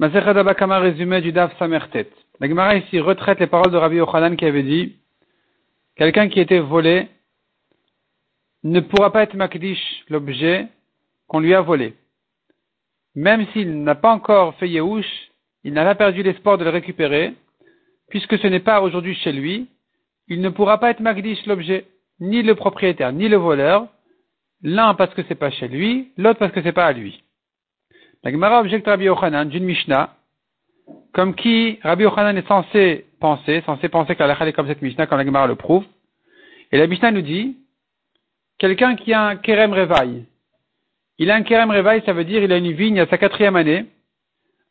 Abakama résumé du Daf Samertet. La Gemara ici retraite les paroles de Rabbi Yochanan qui avait dit quelqu'un qui était volé ne pourra pas être makdish l'objet qu'on lui a volé. Même s'il n'a pas encore fait Yehush, il n'a pas perdu l'espoir de le récupérer, puisque ce n'est pas aujourd'hui chez lui, il ne pourra pas être makdish l'objet, ni le propriétaire, ni le voleur, l'un parce que c'est pas chez lui, l'autre parce que c'est pas à lui. La Gemara objecte Rabbi Yochanan d'une Mishnah, comme qui Rabbi Yochanan est censé penser, censé penser que la est comme cette Mishnah, comme la Gemara le prouve. Et la Mishnah nous dit, quelqu'un qui a un Kerem Revaï, il a un Kerem Revaï, ça veut dire il a une vigne à sa quatrième année.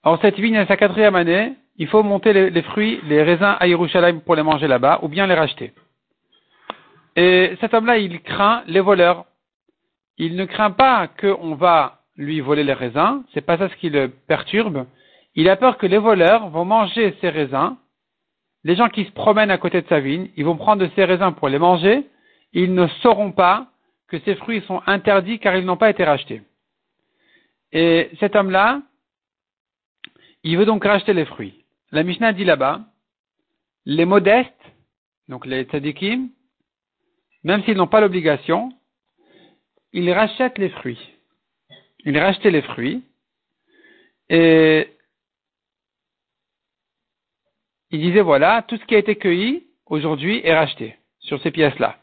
Alors cette vigne à sa quatrième année, il faut monter les, fruits, les raisins à Yerushalayim pour les manger là-bas, ou bien les racheter. Et cet homme-là, il craint les voleurs. Il ne craint pas qu'on va lui voler les raisins, c'est pas ça ce qui le perturbe. Il a peur que les voleurs vont manger ses raisins. Les gens qui se promènent à côté de sa vigne, ils vont prendre ses raisins pour les manger. Ils ne sauront pas que ces fruits sont interdits car ils n'ont pas été rachetés. Et cet homme-là, il veut donc racheter les fruits. La Mishnah dit là-bas, les modestes, donc les tzadikim, même s'ils n'ont pas l'obligation, ils rachètent les fruits il rachetait les fruits et il disait voilà, tout ce qui a été cueilli aujourd'hui est racheté sur ces pièces-là.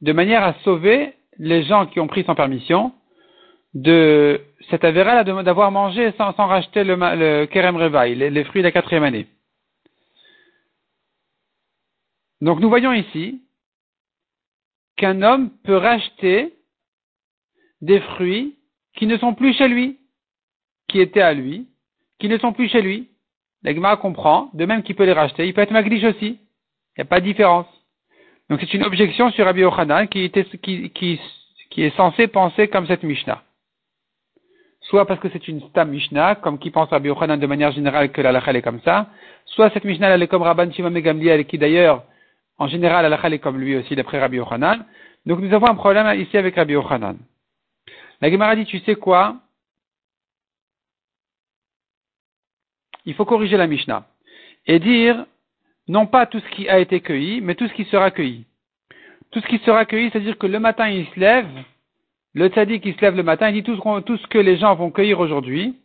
De manière à sauver les gens qui ont pris sans permission de cet avéra d'avoir mangé sans, racheter le, le kerem revaï, les, fruits de la quatrième année. Donc nous voyons ici qu'un homme peut racheter des fruits qui ne sont plus chez lui, qui étaient à lui, qui ne sont plus chez lui. L'Egma comprend, de même qu'il peut les racheter, il peut être magdish aussi. Il n'y a pas de différence. Donc c'est une objection sur Rabbi Yochanan qui, est censé penser comme cette Mishnah. Soit parce que c'est une Stam Mishnah, comme qui pense Rabbi Yochanan de manière générale que la est comme ça, soit cette Mishnah elle est comme Rabban Shimon Megamliel qui d'ailleurs, en général, la est comme lui aussi d'après Rabbi Yochanan. Donc nous avons un problème ici avec Rabbi Yochanan. La Gemara dit, tu sais quoi? Il faut corriger la Mishnah et dire non pas tout ce qui a été cueilli, mais tout ce qui sera cueilli. Tout ce qui sera cueilli, c'est-à-dire que le matin il se lève, le tzaddik qui se lève le matin, il dit tout ce, tout ce que les gens vont cueillir aujourd'hui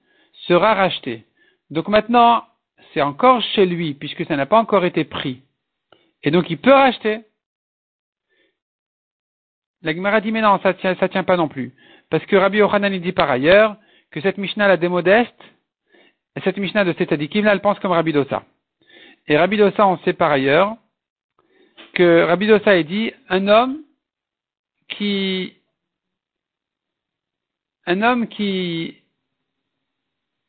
sera racheté. Donc maintenant, c'est encore chez lui, puisque ça n'a pas encore été pris. Et donc il peut racheter. La Gemara dit mais non, ça tient, ça tient pas non plus. Parce que Rabbi Yochanan dit par ailleurs que cette Mishnah la démodeste, cette Mishnah de Setadikim, là, elle pense comme Rabbi Dosa. Et Rabbi Dosa, on sait par ailleurs que Rabbi Dosa a dit un homme qui un homme qui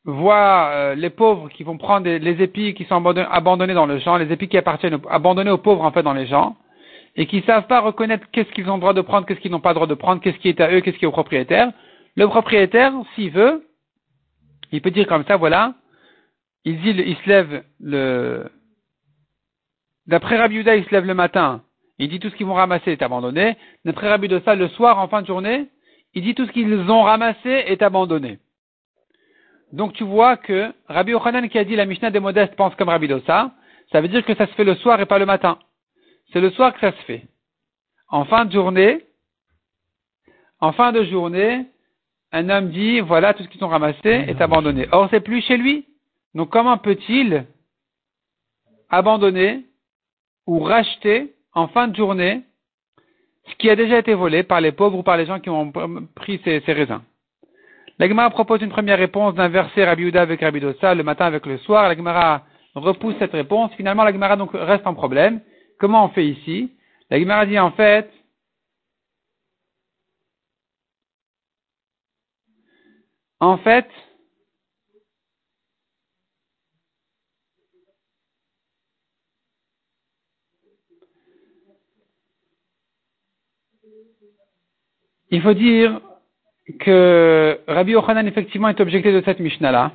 voit euh, les pauvres qui vont prendre les épis qui sont abandonnés dans le champ, les épis qui appartiennent abandonnés aux pauvres en fait dans les champs, et qui ne savent pas reconnaître qu'est-ce qu'ils ont le droit de prendre, qu'est-ce qu'ils n'ont pas le droit de prendre, qu'est-ce qui est à eux, qu'est-ce qui est au propriétaire. Le propriétaire, s'il veut, il peut dire comme ça, voilà, il, dit, il se lève le, d'après Rabbi il se lève le matin, il dit tout ce qu'ils vont ramasser est abandonné. D'après Rabbi Dosa, le soir, en fin de journée, il dit tout ce qu'ils ont ramassé est abandonné. Donc tu vois que Rabbi Ochanan qui a dit la Mishnah des modestes pense comme Rabbi Dosa, ça veut dire que ça se fait le soir et pas le matin c'est le soir que ça se fait. En fin de journée, en fin de journée, un homme dit, voilà, tout ce qu'ils ont ramassé est abandonné. Or, c'est plus chez lui. Donc, comment peut-il abandonner ou racheter en fin de journée ce qui a déjà été volé par les pauvres ou par les gens qui ont pris ces, raisins? La propose une première réponse d'inverser Rabbi Uda avec Rabbi Dosa le matin avec le soir. La Gemara repousse cette réponse. Finalement, la Gemara donc reste en problème. Comment on fait ici La Gemara dit en fait, en fait, il faut dire que Rabbi Yochanan effectivement est objecté de cette Mishnah-là.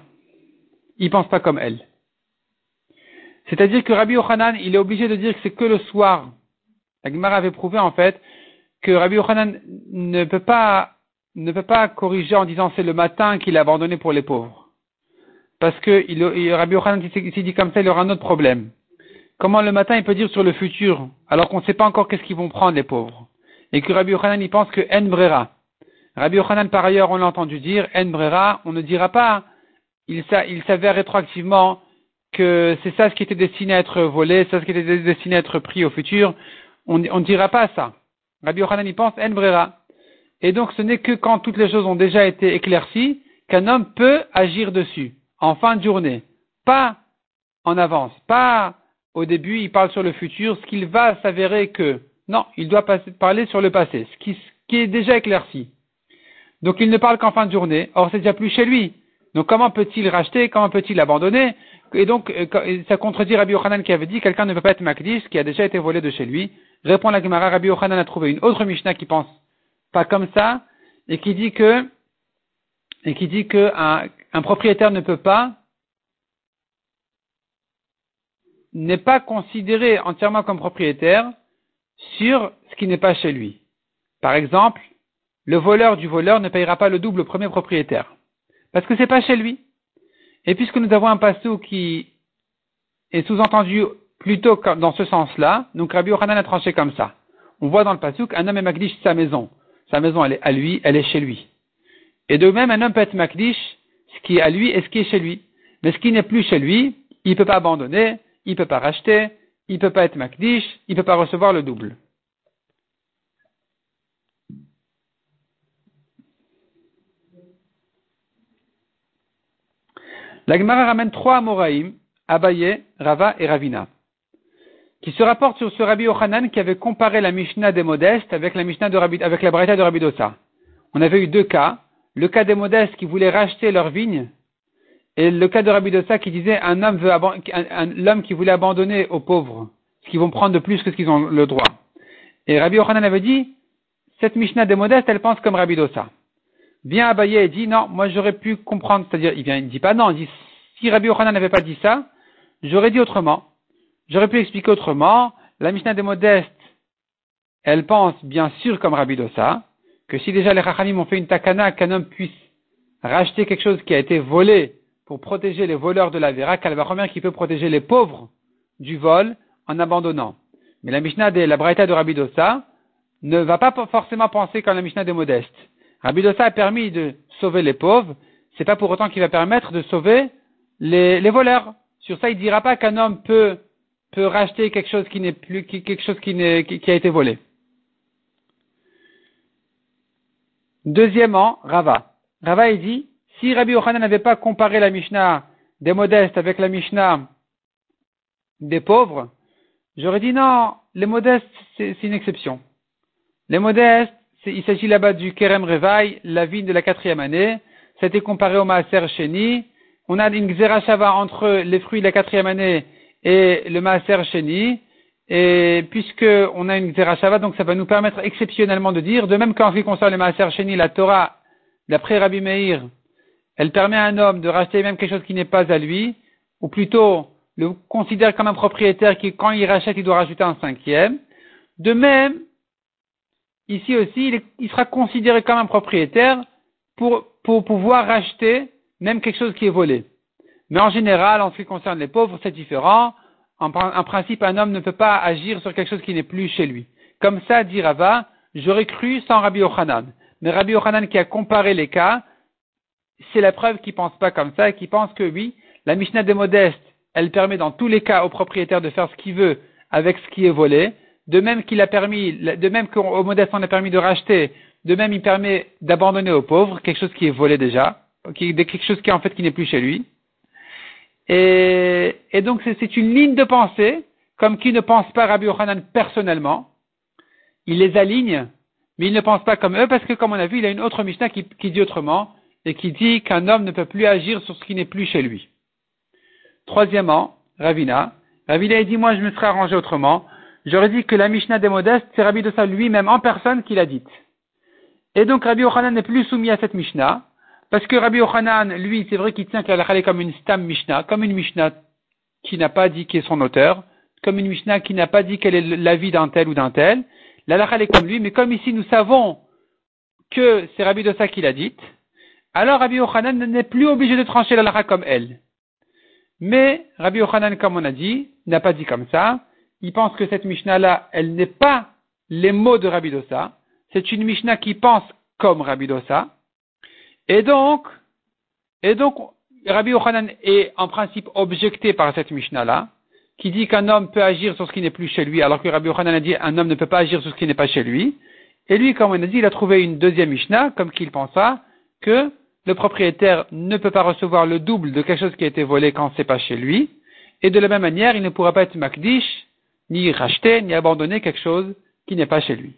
Il pense pas comme elle. C'est-à-dire que Rabbi Yochanan, il est obligé de dire que c'est que le soir. La Gemara avait prouvé en fait que Rabbi Yochanan ne peut pas, ne peut pas corriger en disant c'est le matin qu'il a abandonné pour les pauvres. parce que Rabbi Yochanan, s'il dit comme ça, il aura un autre problème. Comment le matin il peut dire sur le futur, alors qu'on ne sait pas encore qu'est-ce qu'ils vont prendre les pauvres? Et que Rabbi Yochanan, il pense que En Brera. Rabbi Yochanan, par ailleurs, on l'a entendu dire, En Brera, on ne dira pas, il s'avère rétroactivement que c'est ça ce qui était destiné à être volé, c'est ça ce qui était destiné à être pris au futur. On ne dira pas ça. Rabbi Yochanan y pense En Brera. Et donc ce n'est que quand toutes les choses ont déjà été éclaircies qu'un homme peut agir dessus, en fin de journée. Pas en avance, pas au début, il parle sur le futur, ce qu'il va s'avérer que, non, il doit parler sur le passé, ce qui, ce qui est déjà éclairci. Donc il ne parle qu'en fin de journée, or c'est déjà plus chez lui. Donc comment peut-il racheter, comment peut-il abandonner? Et donc euh, ça contredit Rabbi Yochanan qui avait dit quelqu'un ne peut pas être Makdish, qui a déjà été volé de chez lui. Répond la Gemara, Rabbi Yochanan a trouvé une autre Mishnah qui pense pas comme ça, et qui dit que, dit que un, propriétaire ne peut pas, n'est pas considéré entièrement comme propriétaire sur ce qui n'est pas chez lui. Par exemple, le voleur du voleur ne payera pas le double au premier propriétaire. Parce que c'est pas chez lui. Et puisque nous avons un passou qui est sous-entendu plutôt dans ce sens-là, donc Rabbi Yochanan a tranché comme ça. On voit dans le passou qu'un homme est magdish sa maison. Sa maison, elle est à lui, elle est chez lui. Et de même, un homme peut être makdish, ce qui est à lui et ce qui est chez lui. Mais ce qui n'est plus chez lui, il ne peut pas abandonner, il ne peut pas racheter, il ne peut pas être makdish, il ne peut pas recevoir le double. La Gemara ramène trois Amoraïm, Abaye, Rava et Ravina qui se rapporte sur ce Rabbi Yochanan qui avait comparé la Mishnah des modestes avec la Mishnah de Rabbi, avec la de Rabbi Dosa. On avait eu deux cas. Le cas des modestes qui voulaient racheter leur vigne et le cas de Rabbi Dosa qui disait un homme veut l'homme qui voulait abandonner aux pauvres, ce qu'ils vont prendre de plus que ce qu'ils ont le droit. Et Rabbi Yochanan avait dit, cette Mishnah des modestes, elle pense comme Rabbi Dosa. Bien Abaye et dit, non, moi j'aurais pu comprendre, c'est-à-dire, il vient, il dit pas non, il dit, si Rabbi Yochanan n'avait pas dit ça, j'aurais dit autrement. J'aurais pu expliquer autrement. La Mishnah des modestes, elle pense bien sûr comme Rabbi Dosa, que si déjà les Rachamim ont fait une takana qu'un homme puisse racheter quelque chose qui a été volé pour protéger les voleurs de la Vera, qu'elle va remettre qui peut protéger les pauvres du vol en abandonnant? Mais la Mishnah de la Braïta de Rabbi Dosa ne va pas forcément penser comme la Mishnah des modestes. Rabbi Dosa a permis de sauver les pauvres, c'est pas pour autant qu'il va permettre de sauver les, voleurs. Sur ça, il dira pas qu'un homme peut peut racheter quelque chose qui n'est plus, quelque chose qui, qui, a été volé. Deuxièmement, Rava. Rava, il dit, si Rabbi Yochanan n'avait pas comparé la Mishnah des modestes avec la Mishnah des pauvres, j'aurais dit non, les modestes, c'est une exception. Les modestes, il s'agit là-bas du Kerem Revaï, la vie de la quatrième année. C'était comparé au Maaser Sheni. On a une Xerashava entre les fruits de la quatrième année et le Maaser Sheni, et puisque on a une Zerachava, donc ça va nous permettre exceptionnellement de dire, de même qu'en ce qui concerne le Maaser Sheni, la Torah, d'après Rabbi Meir, elle permet à un homme de racheter même quelque chose qui n'est pas à lui, ou plutôt le considère comme un propriétaire qui, quand il rachète, il doit rajouter un cinquième. De même, ici aussi, il, sera considéré comme un propriétaire pour, pouvoir racheter même quelque chose qui est volé. Mais en général, en ce qui concerne les pauvres, c'est différent. En, principe, un homme ne peut pas agir sur quelque chose qui n'est plus chez lui. Comme ça, dit Rava, j'aurais cru sans Rabbi Yochanan. Mais Rabbi Yochanan qui a comparé les cas, c'est la preuve qu'il pense pas comme ça et qui pense que oui, la Mishnah des modestes, elle permet dans tous les cas au propriétaire de faire ce qu'il veut avec ce qui est volé. De même qu'il a permis, de même qu'au modeste on a permis de racheter, de même il permet d'abandonner aux pauvres quelque chose qui est volé déjà, quelque chose qui en fait qui n'est plus chez lui. Et, donc c'est une ligne de pensée, comme qui ne pense pas Rabbi Yochanan personnellement. Il les aligne, mais il ne pense pas comme eux, parce que comme on a vu, il a une autre Mishnah qui, qui dit autrement, et qui dit qu'un homme ne peut plus agir sur ce qui n'est plus chez lui. Troisièmement, Ravina. Ravina dit, moi je me serais arrangé autrement. J'aurais dit que la Mishnah des modestes, c'est Rabbi Dosa lui-même en personne qui l'a dite. Et donc Rabbi Yochanan n'est plus soumis à cette Mishnah, parce que Rabbi Yochanan, lui, c'est vrai qu'il tient qu'elle est comme une stam Mishnah, comme une Mishnah qui n'a pas dit qui est son auteur, comme une Mishnah qui n'a pas dit quelle est l'avis d'un tel ou d'un tel. La est comme lui, mais comme ici nous savons que c'est Rabbi Dosa qui l'a dite, alors Rabbi Yochanan n'est plus obligé de trancher la comme elle. Mais Rabbi Yochanan, comme on a dit, n'a pas dit comme ça. Il pense que cette Mishnah-là, elle n'est pas les mots de Rabbi Dossa. C'est une Mishnah qui pense comme Rabbi Dossa. Et donc, et donc, Rabbi Yochanan est en principe objecté par cette Mishnah-là, qui dit qu'un homme peut agir sur ce qui n'est plus chez lui, alors que Rabbi Yochanan a dit qu'un homme ne peut pas agir sur ce qui n'est pas chez lui. Et lui, comme on a dit, il a trouvé une deuxième Mishnah, comme qu'il pensa que le propriétaire ne peut pas recevoir le double de quelque chose qui a été volé quand c'est pas chez lui. Et de la même manière, il ne pourra pas être makdish, ni racheter, ni abandonner quelque chose qui n'est pas chez lui.